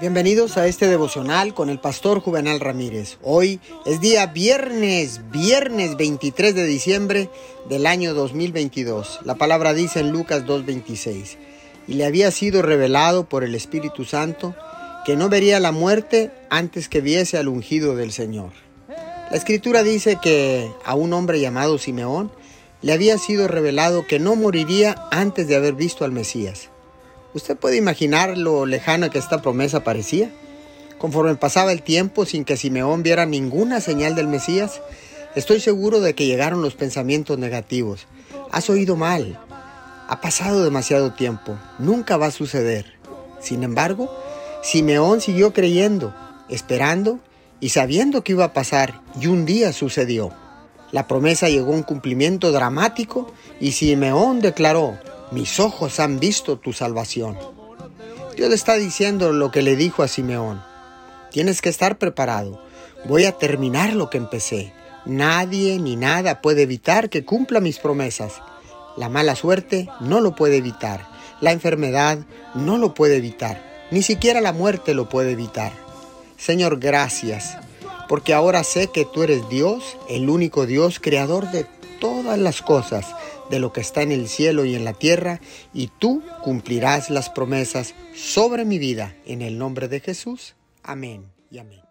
Bienvenidos a este devocional con el pastor Juvenal Ramírez. Hoy es día viernes, viernes 23 de diciembre del año 2022. La palabra dice en Lucas 2.26, y le había sido revelado por el Espíritu Santo que no vería la muerte antes que viese al ungido del Señor. La escritura dice que a un hombre llamado Simeón le había sido revelado que no moriría antes de haber visto al Mesías. ¿Usted puede imaginar lo lejana que esta promesa parecía? Conforme pasaba el tiempo sin que Simeón viera ninguna señal del Mesías, estoy seguro de que llegaron los pensamientos negativos. Has oído mal. Ha pasado demasiado tiempo. Nunca va a suceder. Sin embargo, Simeón siguió creyendo, esperando y sabiendo que iba a pasar, y un día sucedió. La promesa llegó a un cumplimiento dramático y Simeón declaró, mis ojos han visto tu salvación. Dios le está diciendo lo que le dijo a Simeón. Tienes que estar preparado. Voy a terminar lo que empecé. Nadie ni nada puede evitar que cumpla mis promesas. La mala suerte no lo puede evitar. La enfermedad no lo puede evitar. Ni siquiera la muerte lo puede evitar. Señor, gracias, porque ahora sé que tú eres Dios, el único Dios, creador de todas las cosas de lo que está en el cielo y en la tierra, y tú cumplirás las promesas sobre mi vida. En el nombre de Jesús. Amén y amén.